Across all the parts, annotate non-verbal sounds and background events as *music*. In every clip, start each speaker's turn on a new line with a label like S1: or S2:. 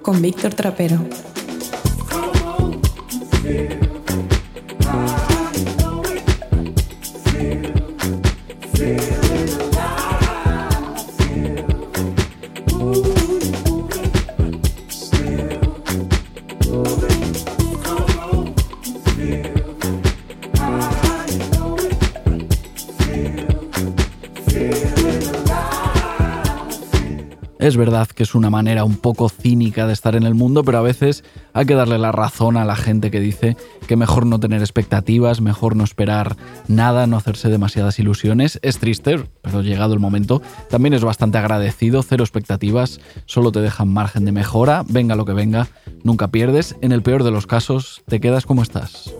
S1: Con Víctor Trapero.
S2: Es verdad que es una manera un poco cínica de estar en el mundo, pero a veces hay que darle la razón a la gente que dice que mejor no tener expectativas, mejor no esperar nada, no hacerse demasiadas ilusiones. Es triste, pero llegado el momento, también es bastante agradecido, cero expectativas, solo te dejan margen de mejora, venga lo que venga, nunca pierdes, en el peor de los casos te quedas como estás.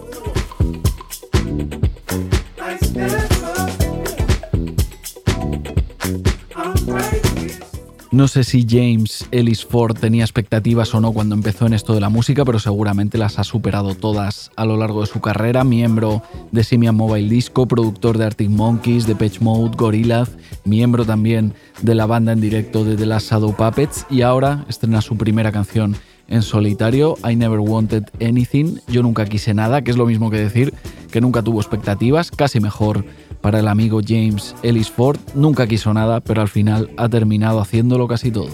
S2: No sé si James Ellis Ford tenía expectativas o no cuando empezó en esto de la música, pero seguramente las ha superado todas a lo largo de su carrera. Miembro de Simian Mobile Disco, productor de Arctic Monkeys, de Patch Mode, Gorillaz, miembro también de la banda en directo de The Last Shadow Puppets y ahora estrena su primera canción en solitario, I Never Wanted Anything, Yo Nunca Quise Nada, que es lo mismo que decir que nunca tuvo expectativas, casi mejor para el amigo James Ellis Ford. Nunca quiso nada, pero al final ha terminado haciéndolo casi todo.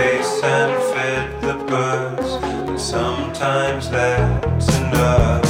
S3: My face and fed the birds, and sometimes that's enough.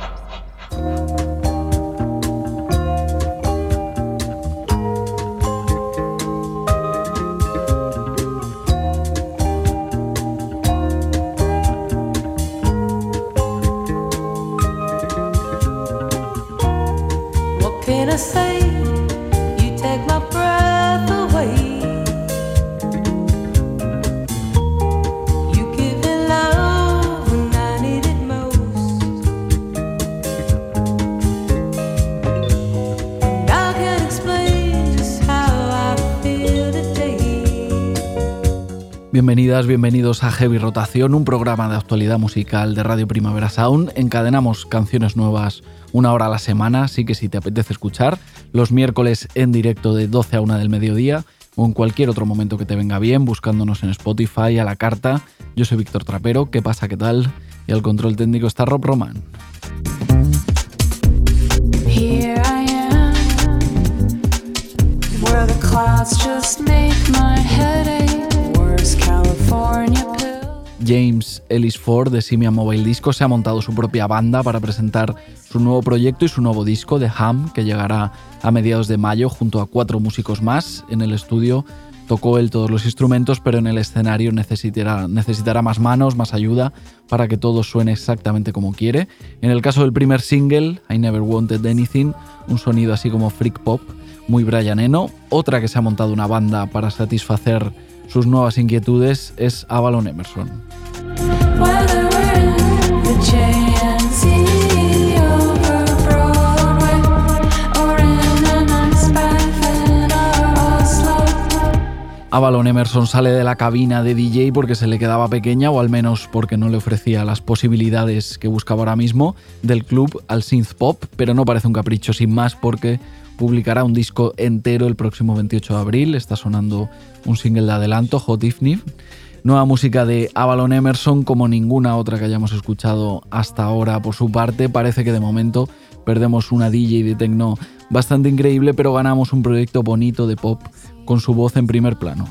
S2: Bienvenidas, bienvenidos a Heavy Rotación, un programa de actualidad musical de Radio Primavera Sound. Encadenamos canciones nuevas una hora a la semana, así que si te apetece escuchar, los miércoles en directo de 12 a 1 del mediodía o en cualquier otro momento que te venga bien, buscándonos en Spotify a la carta. Yo soy Víctor Trapero, ¿qué pasa? ¿Qué tal? Y al control técnico está Rob Roman. James Ellis Ford de Simia Mobile Disco se ha montado su propia banda para presentar su nuevo proyecto y su nuevo disco de Ham, que llegará a mediados de mayo junto a cuatro músicos más. En el estudio tocó él todos los instrumentos, pero en el escenario necesitará, necesitará más manos, más ayuda para que todo suene exactamente como quiere. En el caso del primer single, I Never Wanted Anything, un sonido así como freak pop, muy Brianeno. Otra que se ha montado una banda para satisfacer sus nuevas inquietudes es Avalon Emerson. Avalon Emerson sale de la cabina de DJ porque se le quedaba pequeña o al menos porque no le ofrecía las posibilidades que buscaba ahora mismo del club al synth pop, pero no parece un capricho sin más porque publicará un disco entero el próximo 28 de abril. Está sonando un single de adelanto, Hot Ifni. Nueva música de Avalon Emerson, como ninguna otra que hayamos escuchado hasta ahora por su parte. Parece que de momento perdemos una DJ de techno bastante increíble, pero ganamos un proyecto bonito de pop con su voz en primer plano.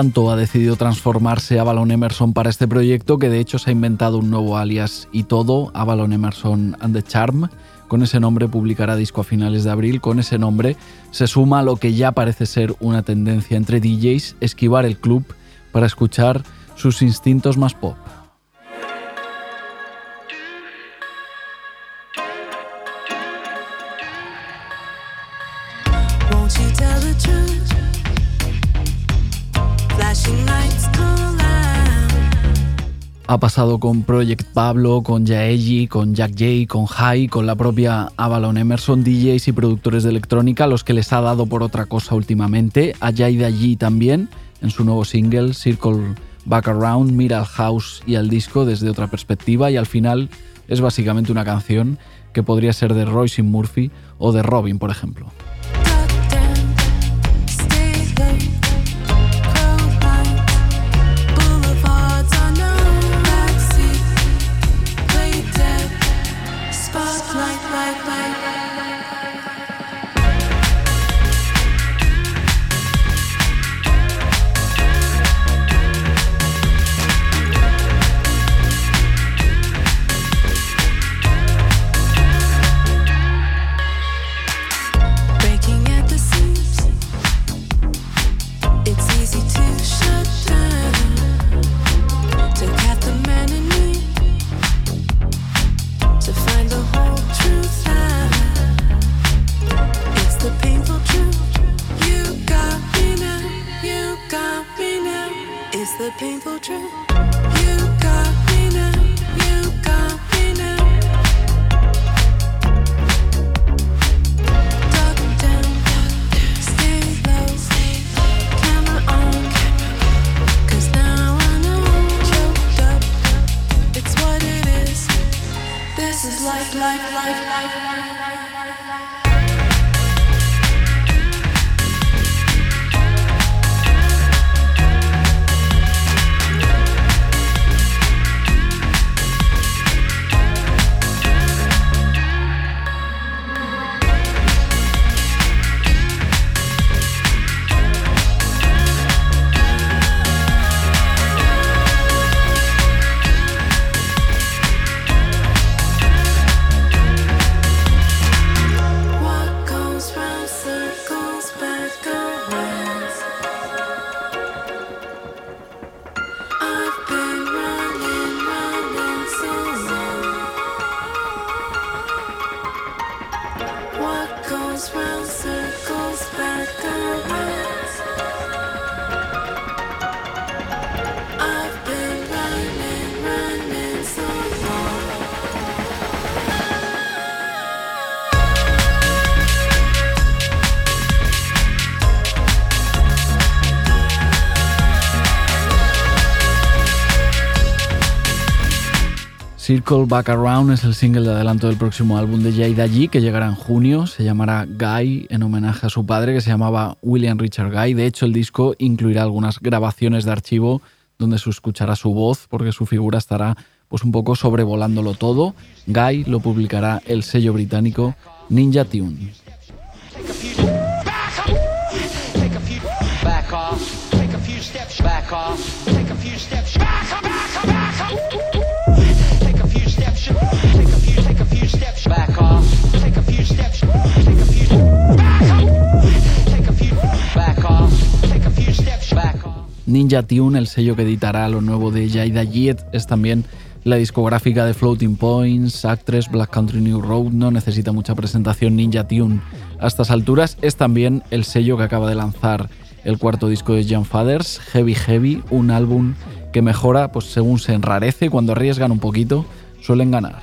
S2: Tanto ha decidido transformarse Avalon Emerson para este proyecto que de hecho se ha inventado un nuevo alias y todo, Avalon Emerson and the Charm. Con ese nombre publicará disco a finales de abril. Con ese nombre se suma lo que ya parece ser una tendencia entre DJs, esquivar el club para escuchar sus instintos más pop. Ha pasado con Project Pablo, con Yaeji, con Jack Jay, con High, con la propia Avalon Emerson, DJs y productores de electrónica, los que les ha dado por otra cosa últimamente. A Jaida G también, en su nuevo single, Circle Back Around, mira al house y al disco desde otra perspectiva y al final es básicamente una canción que podría ser de Royce Murphy o de Robin, por ejemplo. Circle Back Around es el single de adelanto del próximo álbum de Jade G que llegará en junio. Se llamará Guy en homenaje a su padre que se llamaba William Richard Guy. De hecho, el disco incluirá algunas grabaciones de archivo donde se escuchará su voz porque su figura estará pues un poco sobrevolándolo todo. Guy lo publicará el sello británico Ninja Tune. Ninja Tune, el sello que editará lo nuevo de Jaida Jet, es también la discográfica de Floating Points, Actress, Black Country New Road, no necesita mucha presentación Ninja Tune. A estas alturas es también el sello que acaba de lanzar el cuarto disco de Jan Fathers, Heavy Heavy, un álbum que mejora pues según se enrarece, cuando arriesgan un poquito suelen ganar.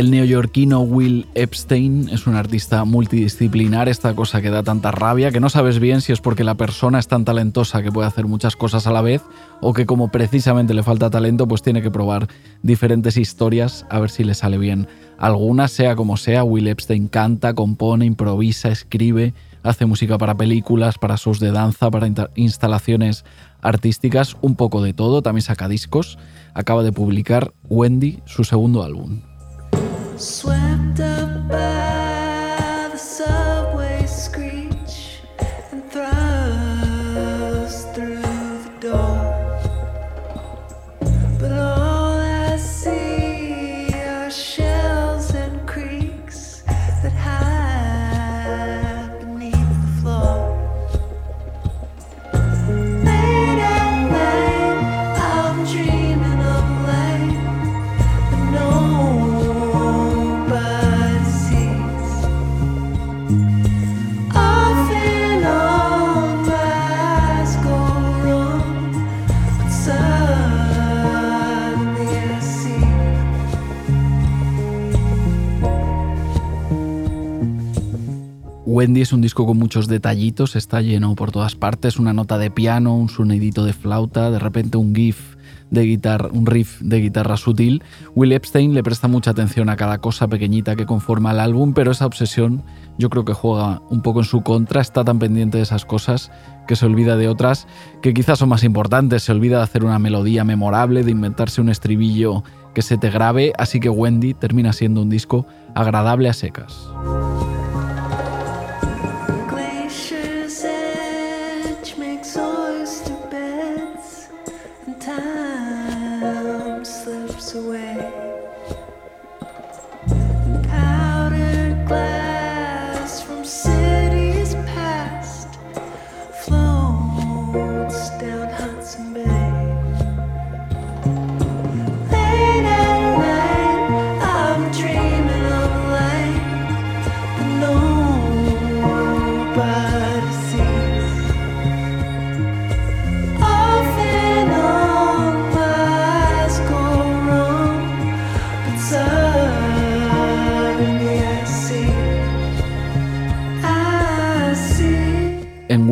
S2: El neoyorquino Will Epstein es un artista multidisciplinar, esta cosa que da tanta rabia, que no sabes bien si es porque la persona es tan talentosa que puede hacer muchas cosas a la vez o que como precisamente le falta talento, pues tiene que probar diferentes historias a ver si le sale bien. Alguna, sea como sea, Will Epstein canta, compone, improvisa, escribe, hace música para películas, para shows de danza, para instalaciones artísticas, un poco de todo, también saca discos. Acaba de publicar Wendy, su segundo álbum.
S4: Swept up by
S2: Wendy es un disco con muchos detallitos, está lleno por todas partes, una nota de piano, un sonidito de flauta, de repente un gif de guitarra, un riff de guitarra sutil. Will Epstein le presta mucha atención a cada cosa pequeñita que conforma el álbum, pero esa obsesión yo creo que juega un poco en su contra, está tan pendiente de esas cosas que se olvida de otras que quizás son más importantes, se olvida de hacer una melodía memorable, de inventarse un estribillo que se te grabe, así que Wendy termina siendo un disco agradable a secas.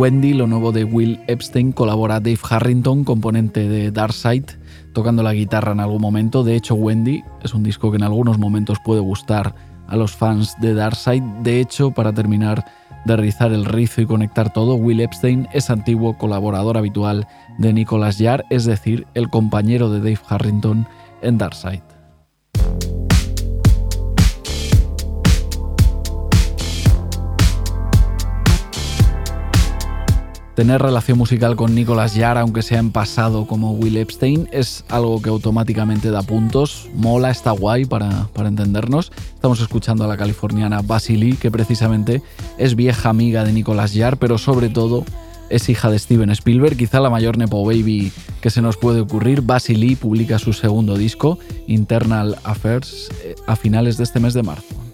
S2: Wendy, lo nuevo de Will Epstein, colabora Dave Harrington, componente de Darkside, tocando la guitarra en algún momento. De hecho, Wendy es un disco que en algunos momentos puede gustar a los fans de Darkside. De hecho, para terminar de rizar el rizo y conectar todo, Will Epstein es antiguo colaborador habitual de Nicholas Yar, es decir, el compañero de Dave Harrington en Darkside. Tener relación musical con Nicolas Yar, aunque sea en pasado como Will Epstein, es algo que automáticamente da puntos. Mola, está guay para, para entendernos. Estamos escuchando a la californiana Basili, que precisamente es vieja amiga de Nicolas Yar, pero sobre todo es hija de Steven Spielberg, quizá la mayor Nepo Baby que se nos puede ocurrir. Basili publica su segundo disco, Internal Affairs, eh, a finales de este mes de marzo.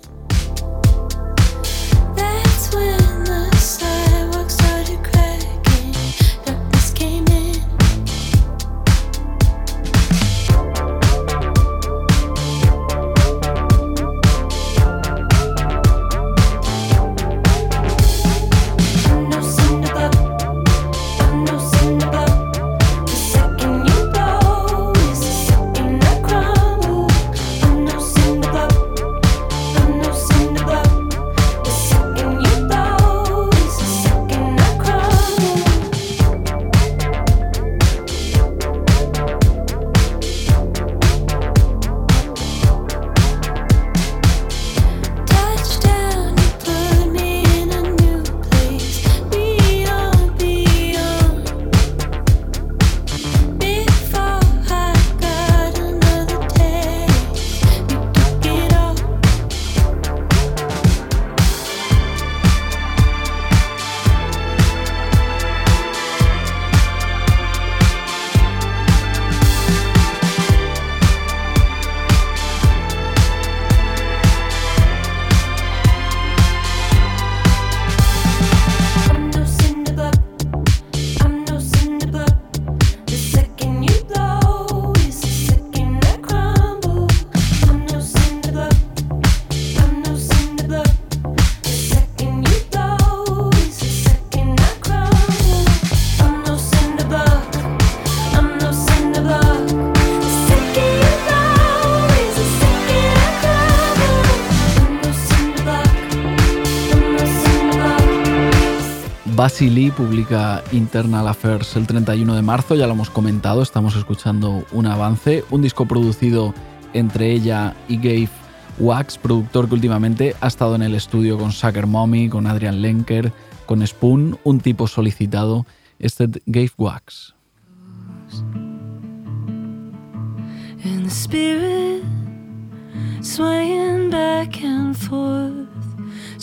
S4: Basili publica Internal Affairs el 31 de marzo, ya lo hemos comentado, estamos escuchando un avance, un disco producido entre ella y Gabe Wax, productor que últimamente ha estado en el estudio con Sucker Mommy, con Adrian Lenker, con Spoon, un tipo solicitado, este Gabe Wax.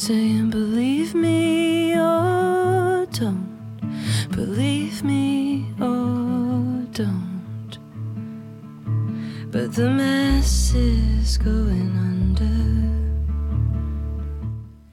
S2: Saying, Believe me or don't, believe me or don't. But the mess is going under.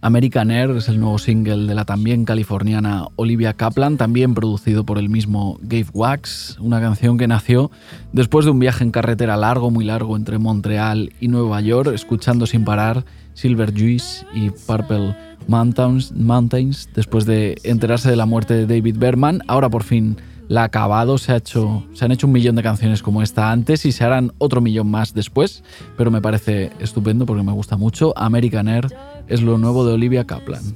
S4: American Air es el nuevo single de la también californiana Olivia Kaplan, también producido por el mismo Gabe Wax, una canción que nació después de un viaje en carretera largo, muy largo, entre Montreal y Nueva York, escuchando sin parar Silver Juice y Purple Mountains, Mountains después de enterarse de la muerte de David Berman. Ahora por fin la ha acabado, se, ha hecho, se han hecho un millón de canciones como esta antes y se harán otro millón más después, pero me parece estupendo porque me gusta mucho. American Air es lo nuevo de Olivia Kaplan.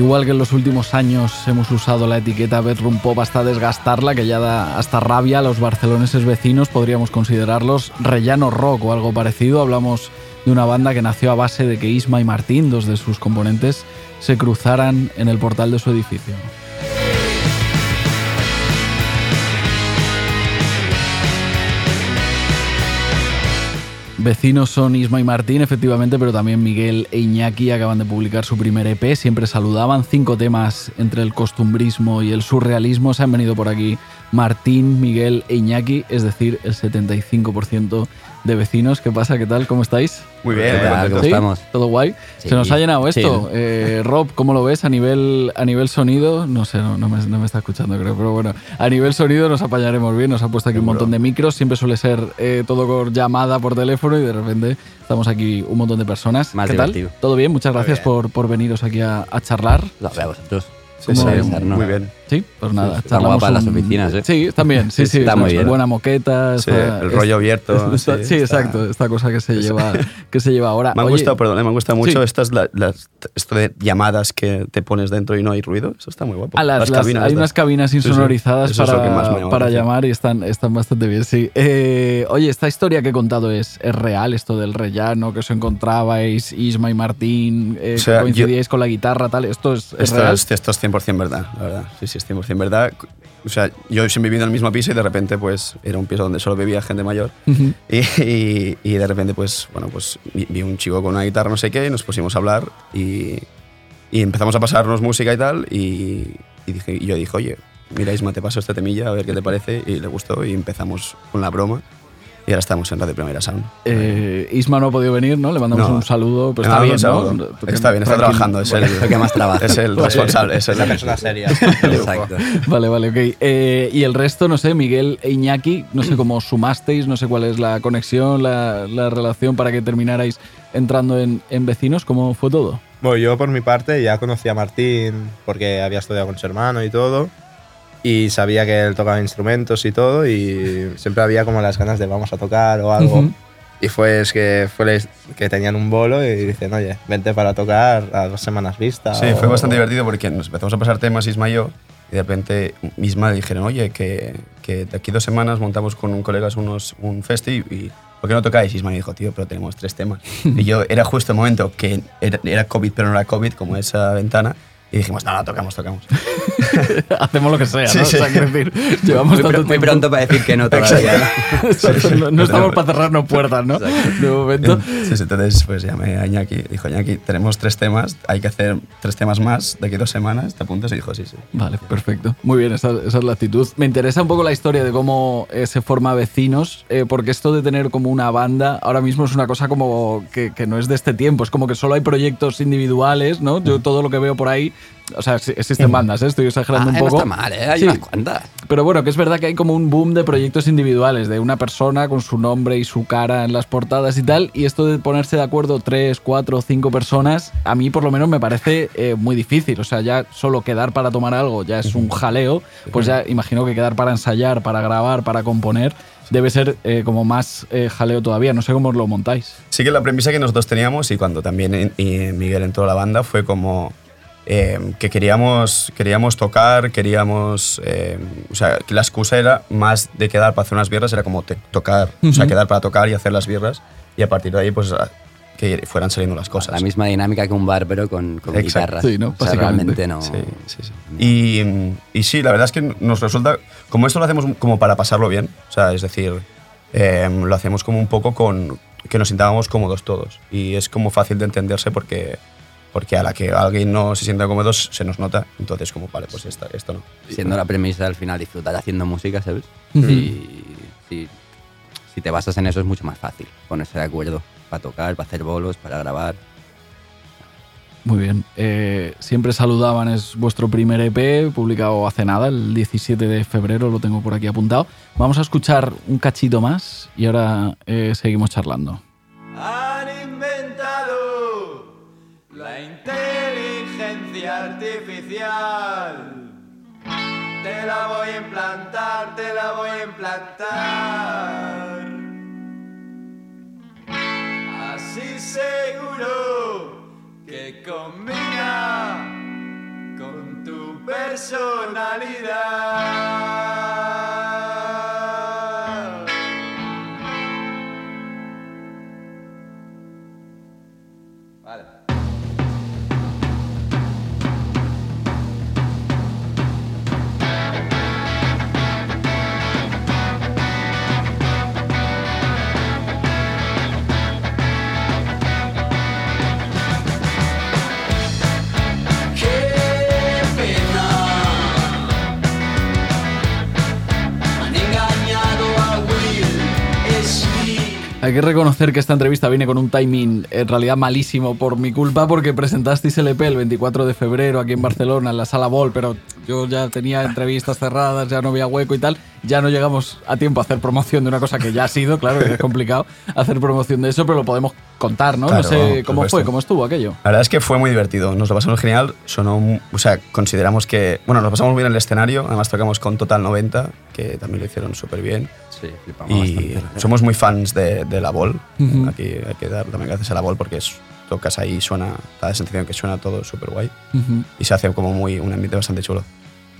S2: Igual que en los últimos años hemos usado la etiqueta Bedroom Pop hasta desgastarla, que ya da hasta rabia a los barceloneses vecinos, podríamos considerarlos rellano rock o algo parecido. Hablamos de una banda que nació a base de que Isma y Martín, dos de sus componentes, se cruzaran en el portal de su edificio. Vecinos son Isma y Martín, efectivamente, pero también Miguel e Iñaki acaban de publicar su primer EP. Siempre saludaban cinco temas entre el costumbrismo y el surrealismo. Se han venido por aquí Martín, Miguel e Iñaki, es decir, el 75% de vecinos. ¿Qué pasa? ¿Qué tal? ¿Cómo estáis?
S5: Muy bien,
S6: ¿Qué tal? ¿Cómo
S2: ¿Sí?
S6: estamos?
S2: ¿Todo guay?
S6: Sí.
S2: Se nos ha llenado esto.
S6: Sí.
S2: Eh, Rob, ¿cómo lo ves a nivel, a nivel sonido? No sé, no, no me, no me está escuchando, creo, pero bueno, a nivel sonido nos apañaremos bien. Nos ha puesto aquí un montón de micros. Siempre suele ser eh, todo por llamada por teléfono y de repente estamos aquí un montón de personas.
S6: Más
S2: ¿Qué tal?
S6: divertido.
S2: ¿Todo bien? Muchas gracias
S5: bien.
S2: por, por veniros aquí a, a charlar.
S6: Lo veo a vosotros.
S5: Sí,
S2: ¿Cómo
S5: sí, muy bien.
S2: Sí, pues nada.
S6: están
S2: charlamos
S6: guapas las
S2: un-
S6: oficinas, ¿eh?
S2: Sí, también, sí, sí.
S6: Está muy bien.
S2: Buena moqueta.
S5: Sí,
S2: está-
S5: el rollo abierto. *laughs*
S2: está- sí,
S5: sí, está-
S2: exacto. Esta cosa que se lleva, que se lleva ahora.
S5: Me han
S2: Oye,
S5: gustado, perdón, me han gustado mucho
S2: Sí.
S5: estas, la- las- esto de llamadas que te pones dentro y no hay ruido. Eso está muy guapo.
S2: Ah, las- las-
S5: cabinas
S2: hay unas cabinas
S5: Sí, sí.
S2: insonorizadas para, para llamar y están, están bastante bien, sí. Eh, oye, esta historia que he contado es, es real, esto del rellano, que os encontrabais, Isma y Martín, eh,
S5: O sea,
S2: que coincidíais con la guitarra, tal. ¿Esto es, es
S5: Esto
S2: real?
S5: es, esto es 100% verdad, la verdad. Sí, sí, es 100% verdad. O sea, yo siempre viviendo en el mismo piso y de repente, pues, era un piso donde solo vivía gente mayor.
S2: Ujú.
S5: Y, y- y de repente, pues, bueno, pues vi, un chico con una guitarra, no sé qué, y nos pusimos a hablar y, y empezamos a pasarnos música y tal. Y, dije, y yo dije, oye, mira, Isma, te paso esta temilla, a ver qué te parece. Y le gustó y empezamos con la broma. Y ahora estamos en Radio Primera Sound.
S2: Eh, Isma no ha podido venir, ¿no? Le mandamos
S5: No.
S2: un saludo. Pues está bien, ¿no?
S5: saludo.
S2: Porque
S5: Está bien, está trabajando. Es el, *laughs*
S6: el que más trabaja.
S5: Es el responsable. Es
S7: la persona seria.
S6: Exacto.
S2: Vale, vale, ok. Eh, y el resto, no sé, Miguel e Iñaki, no sé cómo sumasteis, no sé cuál es la conexión, la, la relación para que terminarais entrando en, en vecinos, ¿cómo fue todo?
S7: Bueno, yo por mi parte ya conocí a Martín porque había estudiado con su hermano y todo. Y sabía que él tocaba instrumentos y todo. Y siempre había como las ganas de vamos a tocar o algo.
S2: Ujú.
S7: Y fue es que, fue que tenían un bolo y dicen, oye, vente para tocar a dos semanas vista.
S5: Sí,
S7: o-
S5: fue bastante divertido porque nos empezamos a pasar temas Isma y yo y de repente Isma dijeron, oye, que, que de aquí dos semanas montamos con un colega unos, un festi y ¿por qué no tocáis? Me dijo, tío, pero tenemos tres temas. *laughs* y yo era justo el momento que era, era COVID pero no era COVID, como esa ventana, y dijimos, no, no, tocamos, tocamos. *laughs*
S2: Hacemos lo que sea, ¿no?
S5: Sí, sí.
S2: O sea, quiero decir, llevamos
S6: Muy,
S2: tanto
S6: pr- muy
S2: tiempo-
S6: pronto para decir que no todavía. *laughs* *laughs*
S2: No, no estamos para cerrarnos puertas, ¿no? De momento.
S5: Sí, sí, entonces pues llamé a Iñaki, dijo, Iñaki, tenemos tres temas, hay que hacer tres temas más de aquí dos semanas, ¿te apuntas? Y dijo, sí, sí.
S2: Vale, perfecto. Muy bien, esa, esa es la actitud. Me interesa un poco la historia de cómo eh, se forma Vecinos, eh, porque esto de tener como una banda ahora mismo es una cosa como que, que no es de este tiempo, es como que solo hay proyectos individuales, ¿no? Yo todo lo que veo por ahí, o sea, existen bandas, ¿eh? estoy exagerando
S6: Ah,
S2: un
S6: no
S2: poco.
S6: está mal, ¿eh? Hay
S2: Sí.
S6: unas cuantas.
S2: Pero bueno, que es verdad que hay como un boom de proyectos individuales, de una persona con su nombre y su cara en las portadas y tal, y esto de ponerse de acuerdo tres, cuatro, cinco personas, a mí por lo menos me parece eh, muy difícil. O sea, ya solo quedar para tomar algo ya es un jaleo, pues ya imagino que quedar para ensayar, para grabar, para componer, debe ser eh, como más eh, jaleo todavía. No sé cómo os lo montáis.
S5: Sí que la premisa que nosotros teníamos y cuando también en- y Miguel entró a la banda fue como eh, que queríamos, queríamos tocar, queríamos... eh, o sea, que la excusa era más de quedar para hacer unas birras, era como te- tocar, o sea, quedar para tocar y hacer las birras y a partir de ahí pues a- que fueran saliendo las cosas.
S6: La misma dinámica que un bar, pero con, con guitarra.
S2: Sí, ¿no?
S6: O sea,
S2: Básicamente.
S6: realmente no.
S5: Sí, sí, sí. Y, y sí, la verdad es que nos resulta, como esto lo hacemos como para pasarlo bien, o sea, es decir, eh, lo hacemos como un poco con que nos sintábamos cómodos todos. Y es como fácil de entenderse porque, porque a la que alguien no se sienta cómodo se nos nota, entonces como, vale, pues esta- esto no.
S6: Siendo la premisa al final disfrutar haciendo música, ¿sabes?
S2: Ujú.
S6: Y si, si te basas en eso es mucho más fácil ponerse de acuerdo para tocar, para hacer bolos, para grabar.
S2: Muy bien. Eh, siempre saludaban, es vuestro primer EP, publicado hace nada, el 17 de febrero, lo tengo por aquí apuntado. Vamos a escuchar un cachito más y ahora eh, seguimos charlando.
S8: Han artificial. Te la voy a implantar, te la voy a implantar. Así seguro que combina personalidad.
S2: Hay que reconocer que esta entrevista viene con un timing en realidad malísimo por mi culpa porque presentasteis el EP el 24 de febrero aquí en Barcelona en la sala Ball, pero yo ya tenía entrevistas cerradas, ya no había hueco y tal. Ya no llegamos a tiempo a hacer promoción de una cosa que ya ha sido, claro, que es complicado hacer promoción de eso, pero lo podemos contar, ¿no?
S5: Claro,
S2: no sé cómo fue, cómo estuvo aquello.
S5: La verdad es que fue muy divertido, nos lo pasamos genial, sonó, o sea, consideramos que, bueno, nos lo pasamos muy bien en el escenario, además tocamos con Total 90, que también lo hicieron súper bien.
S6: Sí, flipamos
S5: Y
S6: bastante.
S5: somos muy fans de, de la Bol,
S2: Ujú.
S5: aquí hay que dar también gracias a la Bol porque es, tocas ahí y suena, da la sensación que suena todo súper guay y se hace como muy, un ambiente bastante chulo.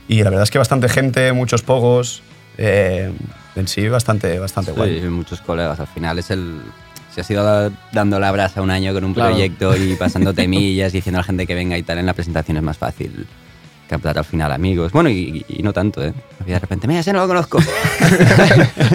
S5: Y la verdad es que bastante gente, muchos pogos, eh, en sí bastante, bastante guay.
S6: Sí, muchos colegas. Al final es el. Se ha sido dando la brasa un año con un
S2: Claro.
S6: proyecto y pasando *laughs* temillas, diciendo a la gente que venga y tal. En la presentación es más fácil captar al final amigos. Bueno, y, y no tanto, ¿eh? Y de repente, mira, ese no lo conozco. *laughs*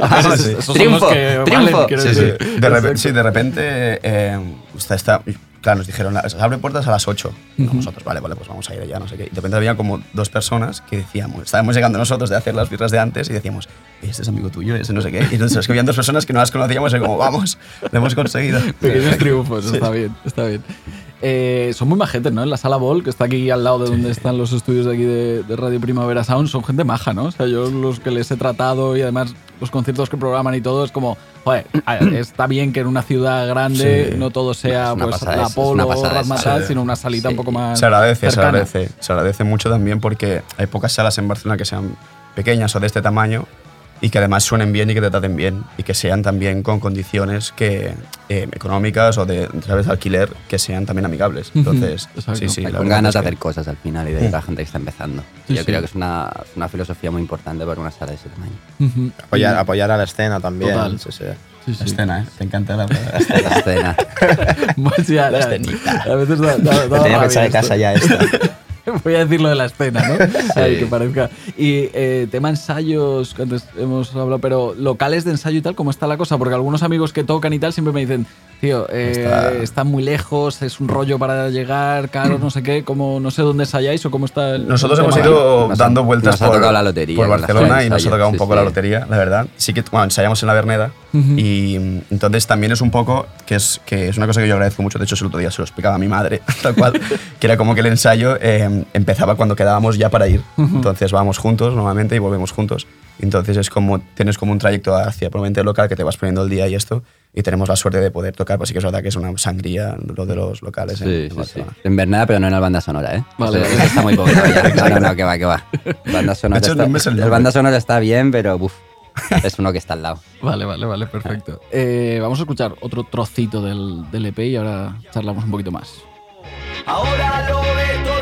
S2: Ah,
S5: sí,
S2: esos-
S5: sí.
S2: esos son
S6: Triunfo,
S2: que
S6: triunfo.
S2: valen,
S5: Sí. De, repe-
S2: Exacto.
S5: sí, de repente, eh, está, está- claro, nos dijeron, se abre puertas a las 8. No,
S2: Ujú.
S5: Nosotros, vale, vale, pues vamos a ir allá, no sé qué. Y de repente había como dos personas que decíamos, estábamos llegando nosotros de hacer las birras de antes y decíamos, este es amigo tuyo, ese no sé qué. Y entonces es que habían dos personas que no las conocíamos y como, vamos, lo hemos conseguido.
S2: Pequeños *laughs* triunfos,
S5: Sí.
S2: está bien, está bien. Eh, son muy majetes, ¿no? En la sala Ball, que está aquí al lado de donde están los estudios de aquí de, de Radio Primavera Sound, son gente maja, ¿no? O sea, yo los que les he tratado y además los conciertos que programan y todo, es como, joder, *clears throat* está bien que en una ciudad grande
S5: Sí.
S2: no todo sea pues la Polo,
S6: eso.
S2: Razzmatazz,
S5: Sí.
S2: sino una salita un poco más
S5: Se agradece,
S2: cercana.
S5: se agradece. Se agradece mucho también porque hay pocas salas en Barcelona que sean pequeñas o de este tamaño y que además suenen bien y que te traten bien y que sean también con condiciones que, eh, económicas o de, ¿sabes? alquiler que sean también amigables. Entonces,
S2: exacto.
S5: sí, sí. La
S6: con ganas de
S5: que-
S6: hacer cosas al final y de la gente que está empezando.
S2: Sí,
S6: Yo
S2: sí.
S6: creo que es una, una filosofía muy importante para una sala de ese tamaño.
S7: Apoyar, apoyar a la escena también.
S2: Total.
S7: sí, sí.
S2: Sí, sí.
S5: La escena, ¿eh? Te encanta la.
S6: La *laughs* escena. *laughs*
S5: La
S2: ya.
S5: escenita.
S2: A veces da, da- da
S7: Tenía pensado de casa ya esta. *laughs* *laughs*
S2: Voy a decir lo de la escena, ¿no? Ay, que parezca. Y eh, tema ensayos, que antes hemos hablado, pero locales de ensayo y tal, ¿cómo está la cosa? Porque algunos amigos que tocan y tal siempre me dicen, tío, eh,
S5: Está-
S2: está... muy lejos, es un rollo para llegar, caro, no sé qué, como no sé dónde ensayáis o cómo está el
S5: Nosotros
S2: el
S5: hemos
S2: tema.
S5: ido
S6: Nos
S5: dando vueltas
S6: nos ha
S5: por,
S6: tocado la lotería
S5: por Barcelona y nos ha tocado un
S6: sí,
S5: poco
S6: sí.
S5: la lotería, la verdad. Sí que bueno, ensayamos en la
S2: Ujú.
S5: y entonces también es un poco, que es, que es una cosa que yo agradezco mucho, de hecho el otro día se lo explicaba a mi madre, *laughs* tal cual, *laughs* que era como que el ensayo eh, empezaba cuando quedábamos ya para ir. Entonces vamos juntos normalmente y volvemos juntos. Entonces es como, tienes como un trayecto hacia probablemente el local que te vas poniendo el día y esto. Y tenemos la suerte de poder tocar, pues sí que es verdad que es una sangría lo de los locales en,
S6: Sí,
S5: en
S6: sí, sí.
S5: Barcelona.
S6: En Bernada, pero no en la banda sonora, ¿eh?
S2: Vale, vale.
S6: eso está muy poco. *laughs* No, no, no, que va, que va. Banda sonora
S5: hecho,
S6: está,
S5: es el
S6: el banda sonora está bien, pero uf, *laughs* es uno que está al lado.
S2: Vale, vale, vale, perfecto. Eh, vamos a escuchar otro trocito del, del EP y ahora charlamos un poquito más.
S8: Ahora lo ve todo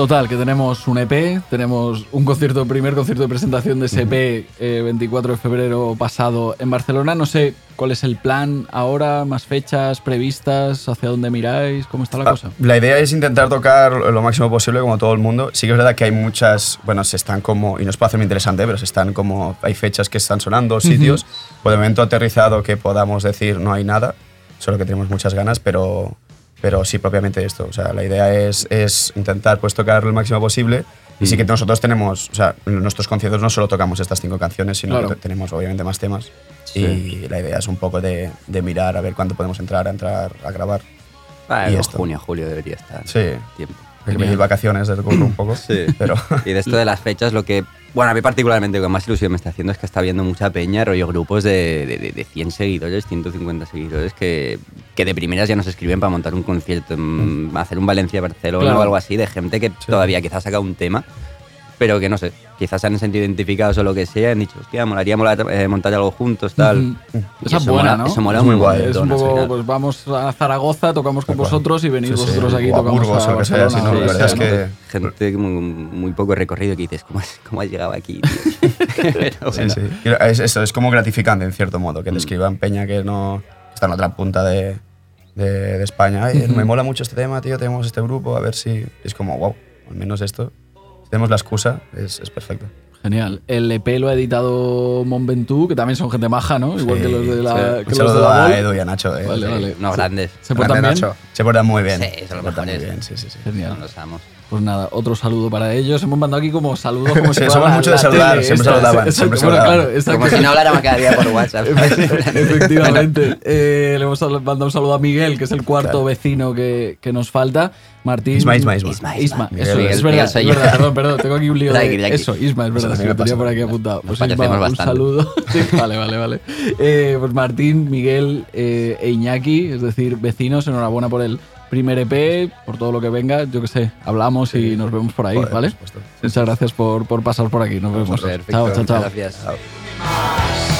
S2: Total, que tenemos un EP, tenemos un concierto, primer concierto de presentación de ese EP, eh, 24 de febrero pasado en Barcelona. No sé cuál es el plan ahora, más fechas previstas, hacia dónde miráis, cómo está la
S5: Ah,
S2: cosa.
S5: La idea es intentar tocar lo máximo posible como todo el mundo. Sí que es verdad que hay muchas, bueno, se están como, y no es para hacer muy interesante, pero se están como, hay fechas que están sonando, sitios. Por el momento aterrizado que podamos decir no hay nada, solo que tenemos muchas ganas, pero, pero sí propiamente esto. O sea, la idea es, es intentar pues tocar lo máximo posible. Y sí que nosotros tenemos, o sea, en nuestros conciertos no solo tocamos estas cinco canciones, sino
S2: Claro.
S5: que te- tenemos obviamente más temas.
S6: Sí.
S5: Y la idea es un poco de, de mirar a ver cuándo podemos entrar a entrar a grabar.
S6: Ah,
S5: Y
S6: en
S5: esto.
S6: junio, julio debería estar
S5: Sí.
S6: tiempo.
S5: que pedir vacaciones del curro un poco. *laughs*
S6: Sí.
S5: Pero
S6: Y de esto de las fechas, lo que, bueno, a mí particularmente lo que más ilusión me está haciendo es que está viendo mucha peña, rollo grupos de, de, de- de 100 seguidores, 150 seguidores, que, que de primeras ya nos escriben para montar un concierto, en- hacer un Valencia-Barcelona
S2: Claro.
S6: o algo así, de gente que todavía quizás saca un tema, pero que no sé, quizás se han sentido identificados o lo que sea, han dicho, hostia, molaría molar, eh, montar algo juntos, tal.
S2: Esa es
S6: eso
S2: buena,
S6: mola-
S2: ¿no?
S6: Eso mola
S5: Es muy guay,
S2: Es un poco, pues vamos a Zaragoza, tocamos con vosotros y venís
S5: Sí, sí.
S2: vosotros aquí
S5: O a
S2: tocamos
S5: Burgos
S2: a
S5: o lo que sea,
S2: Barcelona.
S5: si no,
S2: o
S5: la verdad es que-
S6: Gente muy, muy poco recorrido que dices, ¿cómo has, cómo has llegado aquí? tío?" *laughs* Pero
S5: Sí,
S6: bueno.
S5: sí. Y Es, eso, es como gratificante en cierto modo, que te escriban Peña que no está en otra punta de, de, de España. Ay, me mola mucho este tema, tío, tenemos este grupo, a ver si... Es como, wow, al menos esto. Tenemos la excusa, es, es perfecto.
S2: Genial. El EP lo ha editado Monventu, que también son gente maja, ¿no? Igual
S5: Sí,
S2: que los de la,
S5: sí.
S2: que los de la
S5: a. Edu y a Nacho. eh.
S2: Vale,
S5: Sí.
S2: vale.
S6: Unos grandes.
S2: ¿Se portan
S5: Grande
S2: bien?
S5: Nacho. Se portan muy bien.
S6: Sí, son los
S5: Se portan muy
S6: mejores.
S5: bien, sí, sí, sí.
S2: Genial.
S6: Amos.
S2: Pues nada, otro saludo para ellos. Hemos mandado aquí como saludos como
S5: Sí, *laughs*
S2: si
S5: somos
S2: fuera la-
S5: mucho de saludar,
S2: tele
S5: siempre
S2: esta.
S5: saludaban, siempre
S2: bueno,
S5: saludaban.
S2: claro, exacto.
S6: Como si no habláramos cada día por *laughs* WhatsApp.
S2: Efectivamente. *laughs* Eh, le hemos mandado un saludo a Miguel, que es el cuarto
S5: Claro.
S2: vecino que, que nos falta. Martín.
S5: Isma, Isma, Isma.
S6: Isma,
S2: Isma,
S5: Miguel,
S2: eso,
S5: Miguel,
S2: es verdad,
S6: Miguel
S2: es
S6: soy yo.
S2: verdad, perdón, perdón, tengo aquí un lío de
S6: tranqui.
S2: eso, Isma, es verdad,
S5: Eso
S2: es que
S5: me
S2: lo tenía por aquí apuntado. Pues Isma, un
S6: bastante.
S2: saludo. Sí, vale, vale, vale. Eh, pues Martín, Miguel eh, e Iñaki, es decir, vecinos, enhorabuena por el primer EP, por todo lo que venga, yo que sé, hablamos y nos vemos por ahí,
S5: Joder,
S2: ¿vale?
S5: por supuesto.
S2: Muchas gracias por, por pasar por aquí, nos vemos.
S6: Perfecto,
S2: Chao, chao, chao.
S6: Gracias.
S8: Me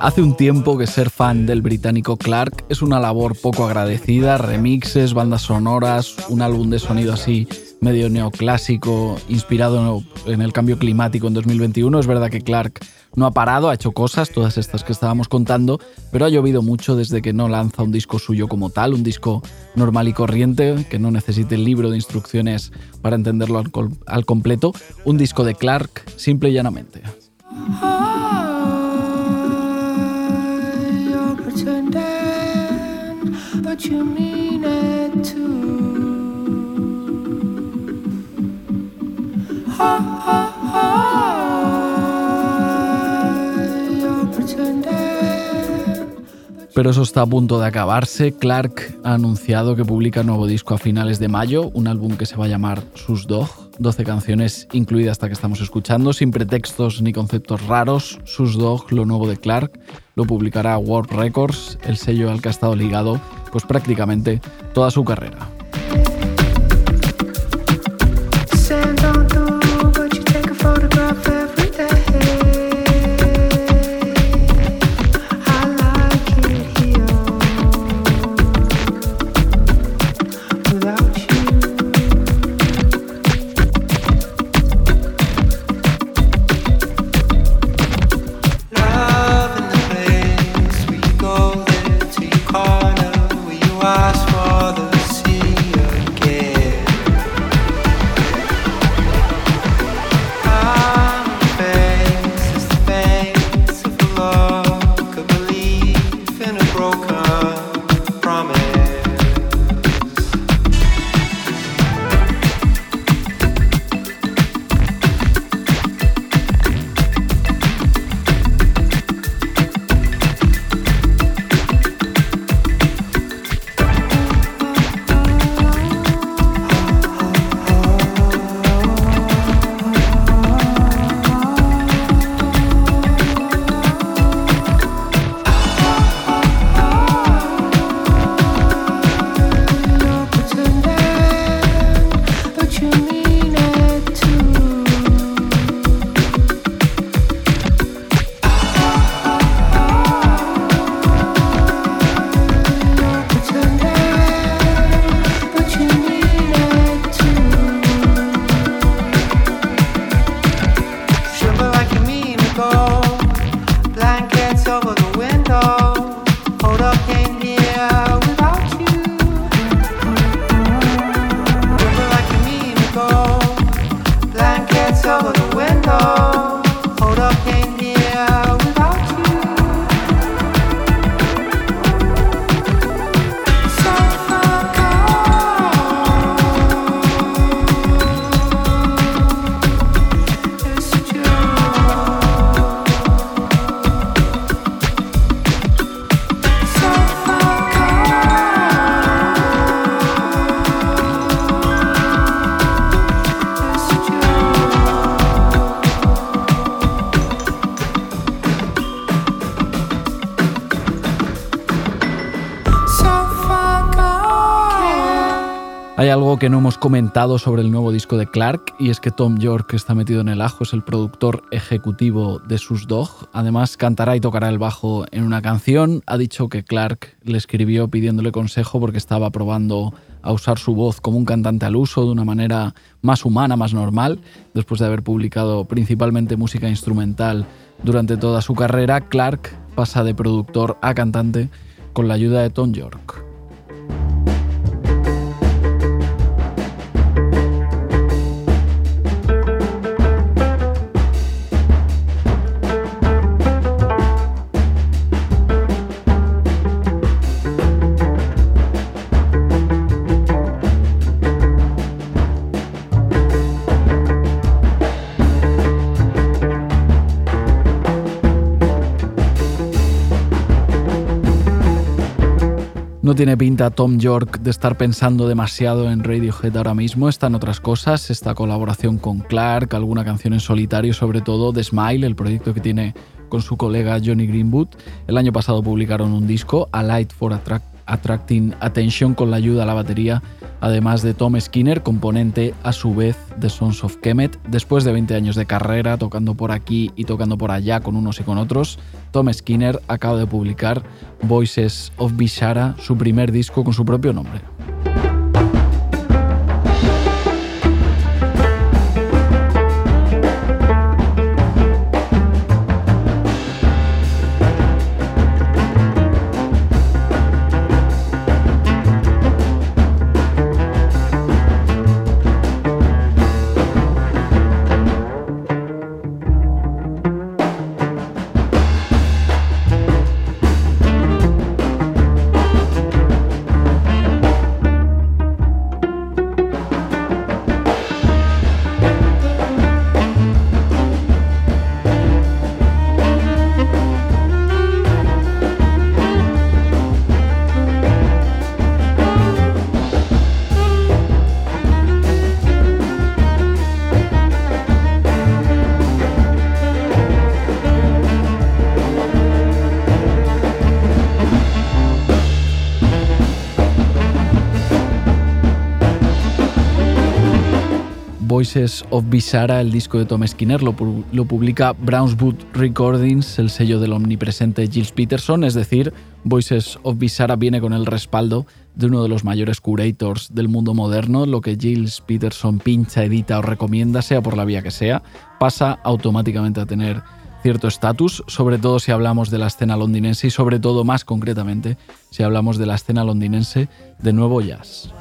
S2: Hace un tiempo que ser fan del británico Clark es una labor poco agradecida, remixes, bandas sonoras, un álbum de sonido así medio neoclásico, inspirado en el cambio climático en 2021. Es verdad que Clark no ha parado, ha hecho cosas, todas estas que estábamos contando, pero ha llovido mucho desde que no lanza un disco suyo como tal, un disco normal y corriente, que no necesite el libro de instrucciones para entenderlo al, completo, un disco de Clark simple y llanamente. Pero eso está a punto de acabarse. Clark ha anunciado que publica nuevo disco a finales de mayo, un álbum que se va a llamar Sus Dog. 12 canciones incluidas hasta que estamos escuchando, sin pretextos ni conceptos raros. Sus Dog, lo nuevo de Clark, lo publicará Warp Records, el sello al que ha estado ligado pues prácticamente toda su carrera. Algo que no hemos comentado sobre el nuevo disco de Clark y es que Tom York está metido en el ajo, es el productor ejecutivo de sus Dog. Además cantará y tocará el bajo en una canción. Ha dicho que Clark le escribió pidiéndole consejo porque estaba probando a usar su voz como un cantante al uso de una manera más humana, más normal. Después de haber publicado principalmente música instrumental durante toda su carrera, Clark pasa de productor a cantante con la ayuda de Tom York. No tiene pinta Tom York de estar pensando demasiado en Radiohead ahora mismo, están otras cosas, esta colaboración con Clark, alguna canción en solitario, sobre todo The Smile, el proyecto que tiene con su colega Johnny Greenwood. El año pasado publicaron un disco, A Light for Attract- Attracting Attention, con la ayuda a la batería, además de Tom Skinner, componente a su vez de Sons of Kemet. Después de 20 años de carrera, tocando por aquí y tocando por allá con unos y con otros, Tom Skinner acaba de publicar Voices of Bishara, su primer disco con su propio nombre. Voices of Bizarra, el disco de Tom Skinner, lo, pu- lo publica Brownswood Recordings, el sello del omnipresente Gilles Peterson, es decir, Voices of Bizarra viene con el respaldo de uno de los mayores curators del mundo moderno, lo que Gilles Peterson pincha, edita o recomienda, sea por la vía que sea, pasa automáticamente a tener cierto estatus, sobre todo si hablamos de la escena londinense y sobre todo más concretamente si hablamos de la escena londinense de nuevo jazz.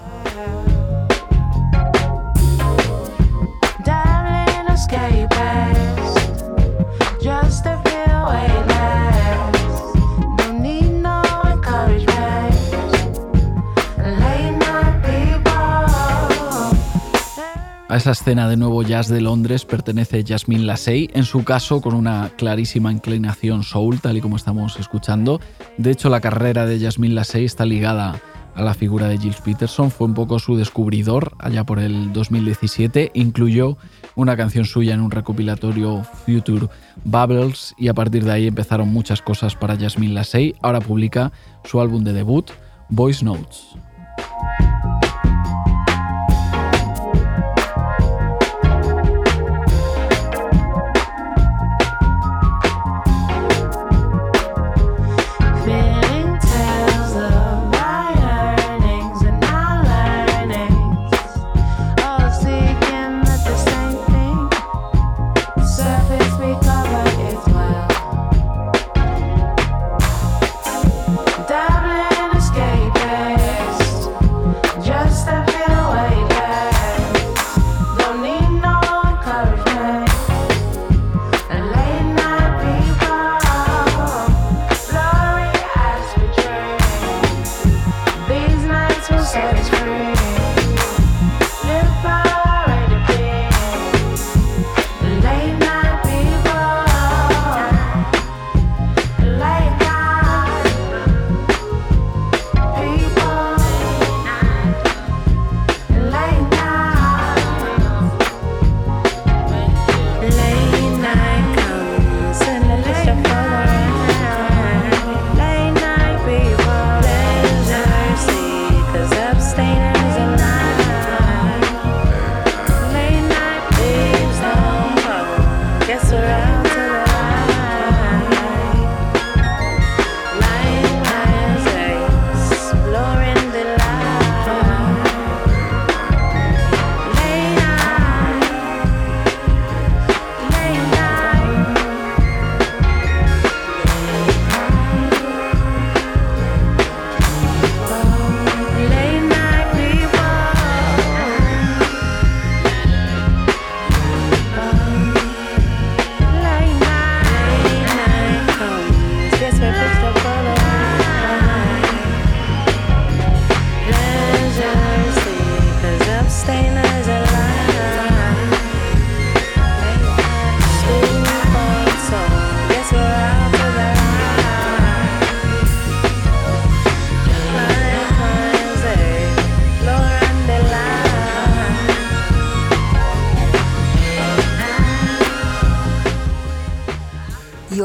S2: Esa escena de nuevo jazz de Londres pertenece Jasmine Lassay, en su caso con una clarísima inclinación soul, tal y como estamos escuchando. De hecho, la carrera de Jasmine Lassay está ligada a la figura de Gilles Peterson, fue un poco su descubridor allá por el 2017, incluyó una canción suya en un recopilatorio Future Bubbles y a partir de ahí empezaron muchas cosas para Jasmine Lassay. Ahora publica su álbum de debut, Voice Notes.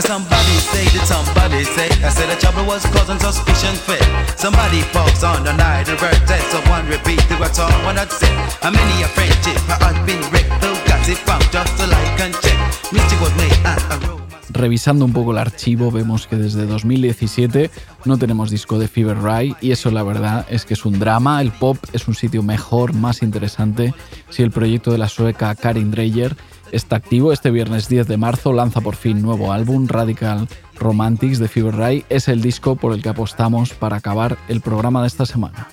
S9: Somebody say that somebody say I said the trouble was causing suspicion fit. Somebody falls on the night and birth test. So one repeat to what someone had said. How many a friendship had been wrecked? Though got it found just to like and check. Mystic was made and a room.
S2: Revisando un poco el archivo vemos que desde 2017 no tenemos disco de Fever Ray y eso la verdad es que es un drama. El pop es un sitio mejor, más interesante si el proyecto de la sueca Karin Dreyer está activo. Este viernes 10 de marzo lanza por fin nuevo álbum, Radical Romantics de Fever Ray. Es el disco por el que apostamos para acabar el programa de esta semana.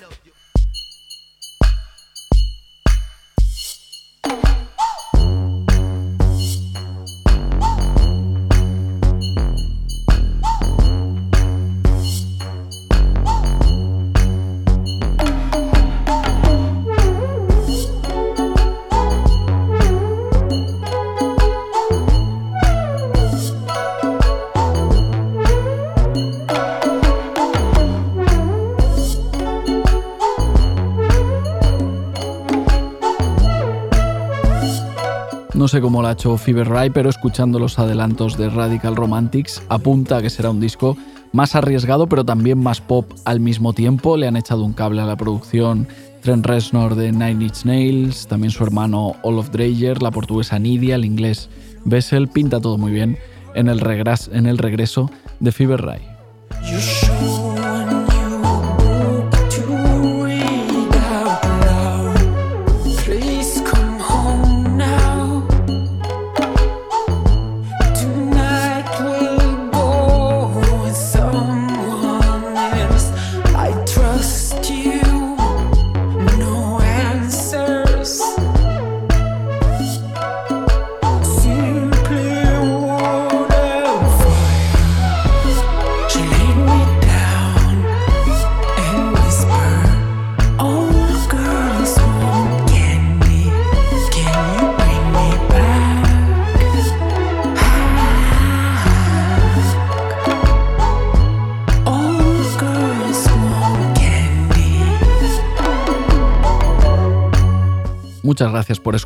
S10: Sé cómo lo ha hecho Fever Ray, pero escuchando los adelantos de Radical Romantics, apunta a que será un disco más arriesgado, pero también más pop al mismo tiempo. Le han echado un cable a la producción Trent Reznor de Nine Inch Nails, también su hermano Olaf Dreyer, la portuguesa Nidia, el inglés Bessel. Pinta todo muy bien en el, regres- en el regreso de Fever Ray.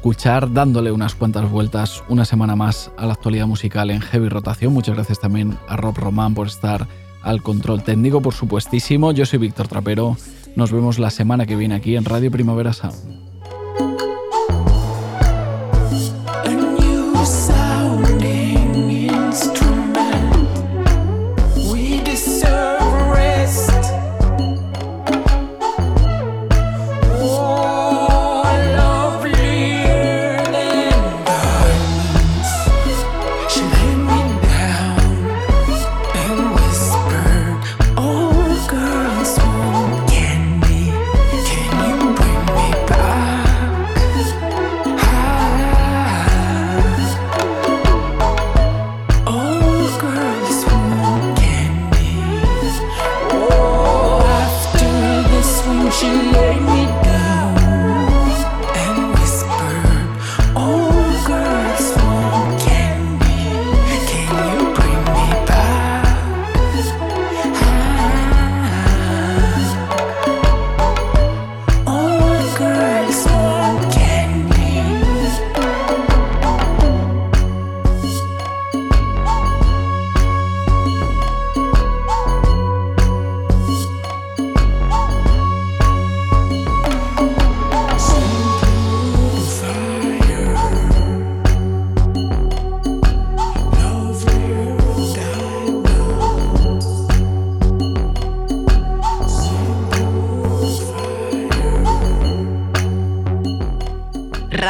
S10: Escuchar, dándole unas cuantas vueltas una semana más a la actualidad musical en Heavy Rotación. Muchas gracias también a Rob Román por estar al control técnico, por supuestísimo. Yo soy Víctor Trapero. Nos vemos la semana que viene aquí en Radio Primavera Sound.